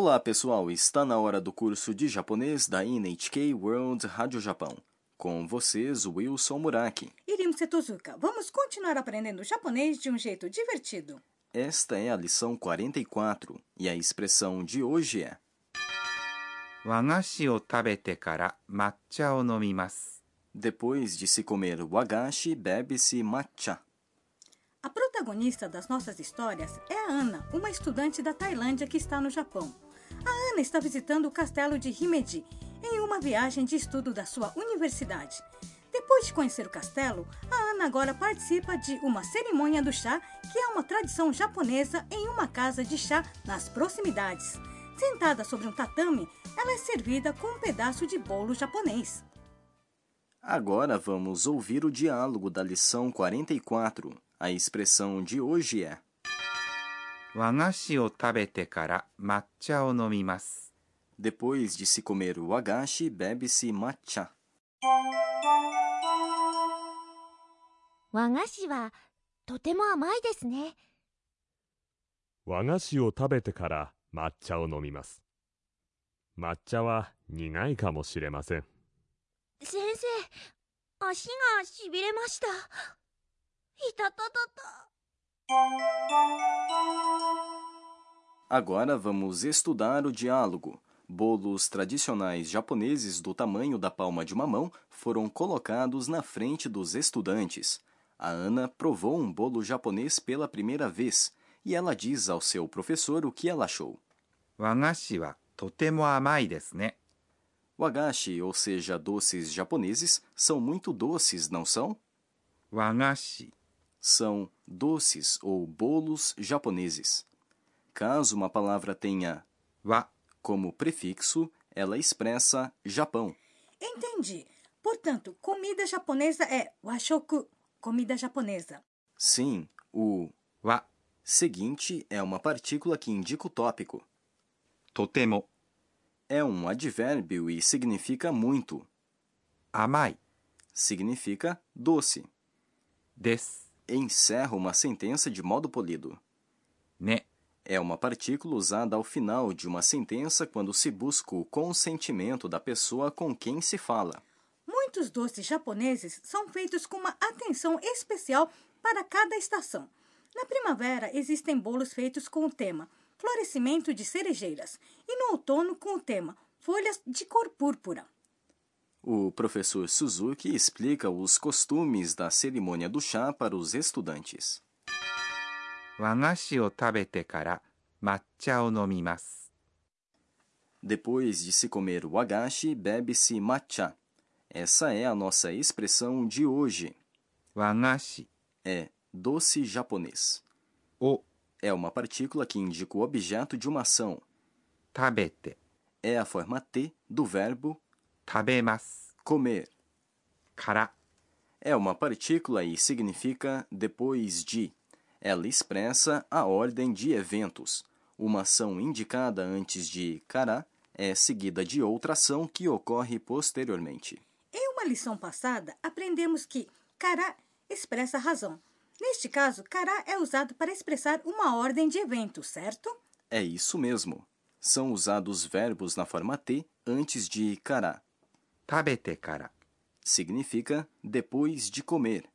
Olá pessoal, está na hora do curso de japonês da NHK World Rádio Japão. Com vocês, Wilson Muraki. Irim Setuzuka, vamos continuar aprendendo japonês de um jeito divertido. Esta é a lição 44 e a expressão de hoje é. Wagashi o tabete kara matcha o nomimasu. Depois de se comer wagashi, bebe-se matcha. A protagonista das nossas histórias é a Ana, uma estudante da Tailândia que está no Japão. A Ana está visitando o castelo de Himeji em uma viagem de estudo da sua universidade. Depois de conhecer o castelo, a Ana agora participa de uma cerimônia do chá, que é uma tradição japonesa em uma casa de chá nas proximidades. Sentada sobre um tatame, ela é servida com um pedaço de bolo japonês. Agora vamos ouvir o diálogo da lição 44. A expressão de hoje é 和菓子を食べてから抹茶を飲みます。Depois de se comer wagashi, bebe-se matcha. 和菓子はとても甘いですね。和菓子を食べてから抹茶を飲みます。抹茶は苦いかもしれません。先生足がしびれました。いたたたた Agora vamos estudar o diálogo. Bolos tradicionais japoneses do tamanho da palma de uma mão foram colocados na frente dos estudantes. A Ana provou um bolo japonês pela primeira vez e ela diz ao seu professor o que ela achou. Wagashi wa totemo amai desu ne. Wagashi, ou seja, doces japoneses, são muito doces, não são? Wagashi. São doces ou bolos japoneses. Caso uma palavra tenha wa como prefixo, ela expressa Japão. Entendi. Portanto, comida japonesa é washoku, comida japonesa. Sim, o wa seguinte é uma partícula que indica o tópico. Totemo é um advérbio e significa muito. Amai significa doce. Des encerra uma sentença de modo polido. Ne é uma partícula usada ao final de uma sentença quando se busca o consentimento da pessoa com quem se fala. Muitos doces japoneses são feitos com uma atenção especial para cada estação. Na primavera existem bolos feitos com o tema florescimento de cerejeiras e no outono com o tema folhas de cor púrpura. O professor Suzuki explica os costumes da cerimônia do chá para os estudantes. 和菓子を食べてから抹茶を飲みます。 Depois de se comer o wagashi, bebe-se matcha. Essa é a nossa expressão de hoje. 和菓子 É doce japonês. を É uma partícula que indica o objeto de uma ação. 食べて É a forma T do verbo 食べます。 comer. から、 É uma partícula e significa depois de. Ela expressa a ordem de eventos. Uma ação indicada antes de Kará é seguida de outra ação que ocorre posteriormente. Em uma lição passada, aprendemos que Kará expressa a razão. Neste caso, Kará é usado para expressar uma ordem de eventos, certo? É isso mesmo. São usados verbos na forma T antes de Kará. Tabete Kará significa depois de comer.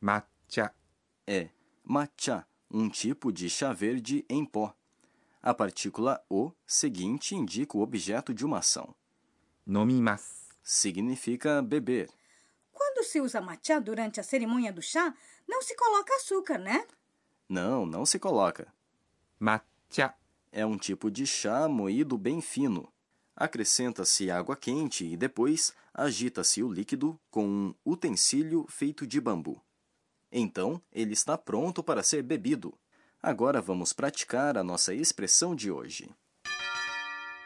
Matcha é matcha, um tipo de chá verde em pó. A partícula o seguinte indica o objeto de uma ação. Nomimas significa beber. Quando se usa matcha durante a cerimônia do chá, não se coloca açúcar, né? Não, não se coloca. Matcha é um tipo de chá moído bem fino. Acrescenta-se água quente e depois agita-se o líquido com um utensílio feito de bambu. Então, ele está pronto para ser bebido. Agora vamos praticar a nossa expressão de hoje.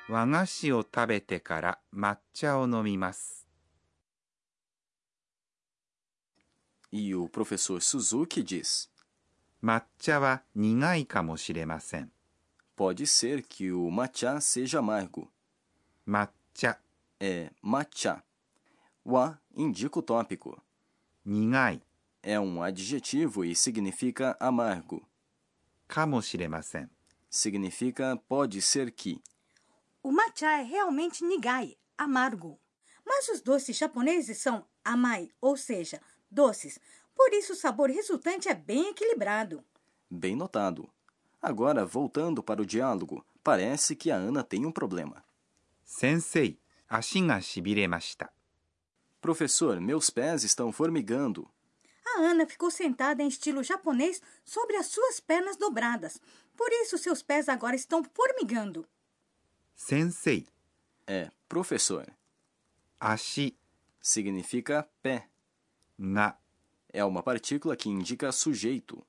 O tabete kara matcha o. E o professor Suzuki diz: Matcha wa nigai kamoshiremasen. Pode ser que o matcha seja amargo. Matcha é matcha. Wa indica o tópico. Nigai É um adjetivo e significa amargo. かもしれません。 Significa pode ser que. O matcha é realmente nigai, amargo. Mas os doces japoneses são amai, ou seja, doces. Por isso o sabor resultante é bem equilibrado. Bem notado. Agora, voltando para o diálogo, parece que a Ana tem um problema. 先生足がしびれました Professor, meus pés estão formigando. a Ana ficou sentada em estilo japonês sobre as suas pernas dobradas. Por isso, seus pés agora estão formigando. Sensei. É, professor. Ashi. Significa pé. Na. É uma partícula que indica sujeito.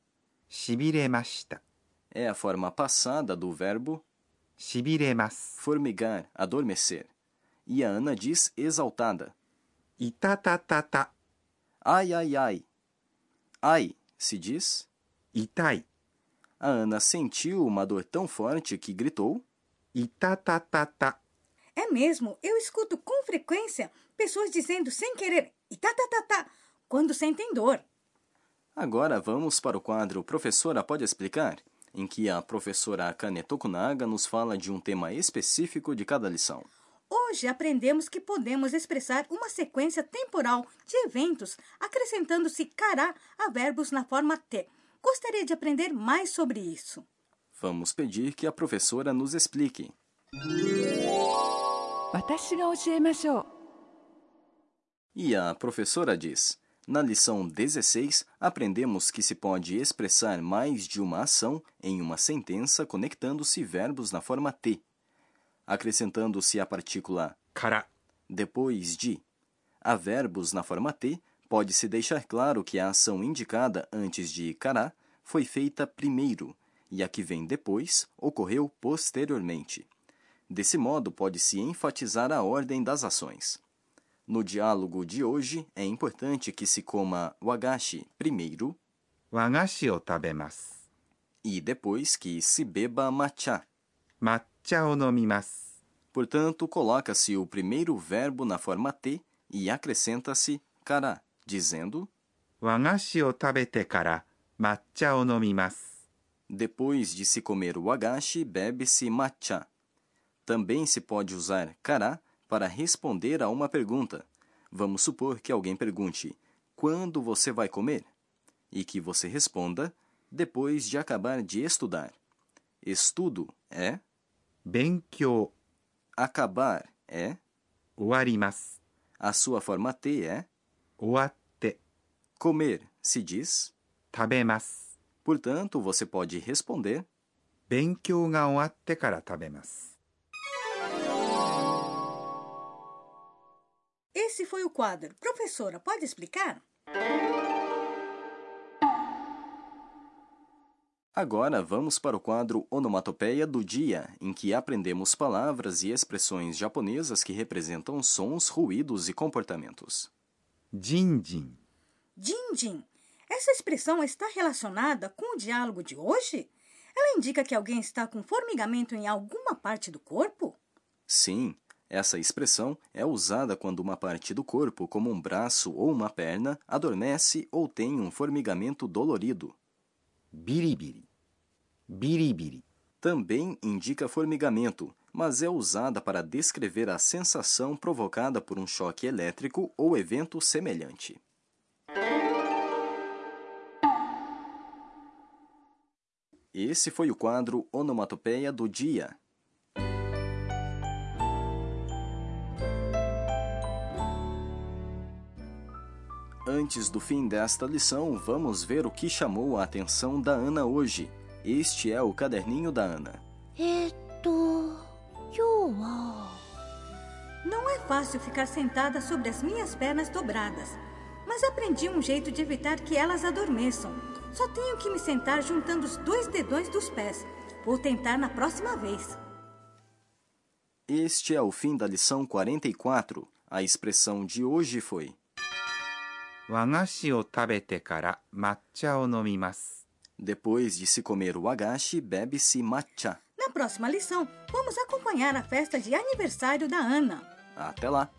Shibiremashita. É a forma passada do verbo shibiremasu. Formigar, adormecer. E a Ana diz exaltada. Itatatata. Ai, ai, ai. Ai se diz itai. A Ana sentiu uma dor tão forte que gritou itatatatá. É mesmo, eu escuto com frequência pessoas dizendo sem querer itatatatá quando sentem dor. Agora vamos para o quadro Professora Pode Explicar, em que a professora Akane Tokunaga nos fala de um tema específico de cada lição. Hoje aprendemos que podemos expressar uma sequência temporal de eventos acrescentando-se cará a verbos na forma te. Gostaria de aprender mais sobre isso. Vamos pedir que a professora nos explique. E a professora diz: Na lição 16, aprendemos que se pode expressar mais de uma ação em uma sentença conectando-se verbos na forma T acrescentando-se a partícula cara depois de. A verbos na forma T, pode-se deixar claro que a ação indicada antes de cara foi feita primeiro e a que vem depois ocorreu posteriormente. Desse modo, pode-se enfatizar a ordem das ações. No diálogo de hoje, é importante que se coma wagashi primeiro wagashi o e depois que se beba matcha. Matcha. 茶を飲みます Portanto, coloca-se o primeiro verbo na forma T e acrescenta-se kará, dizendo 和菓子を食べてから抹茶を飲みます Depois de se comer o wagashi, bebe-se matcha. Também se pode usar kará para responder a uma pergunta. Vamos supor que alguém pergunte: Quando você vai comer? E que você responda: Depois de acabar de estudar. Estudo é 勉強 acabar é 終わります a sua forma T é 終わって comer se diz. 食べます Portanto, você pode responder 勉強が終わってから食べます Esse foi o quadro. Professora, pode explicar? Agora vamos para o quadro Onomatopeia do Dia, em que aprendemos palavras e expressões japonesas que representam sons, ruídos e comportamentos. Jinjin. Jinjin. Essa expressão está relacionada com o diálogo de hoje? Ela indica que alguém está com formigamento em alguma parte do corpo? Sim, essa expressão é usada quando uma parte do corpo, como um braço ou uma perna, adormece ou tem um formigamento dolorido. Biribiri. Biribiri também indica formigamento, mas é usada para descrever a sensação provocada por um choque elétrico ou evento semelhante. Esse foi o quadro Onomatopeia do Dia. Antes do fim desta lição, vamos ver o que chamou a atenção da Ana hoje. Este é o caderninho da Ana. É Eto. Não é fácil ficar sentada sobre as minhas pernas dobradas, mas aprendi um jeito de evitar que elas adormeçam. Só tenho que me sentar juntando os dois dedões dos pés. Vou tentar na próxima vez. Este é o fim da lição 44. A expressão de hoje foi 和菓子を食べてから抹茶を飲みます Depois de se comer o agashi, bebe-se matcha. Na próxima lição, vamos acompanhar a festa de aniversário da Ana. Até lá!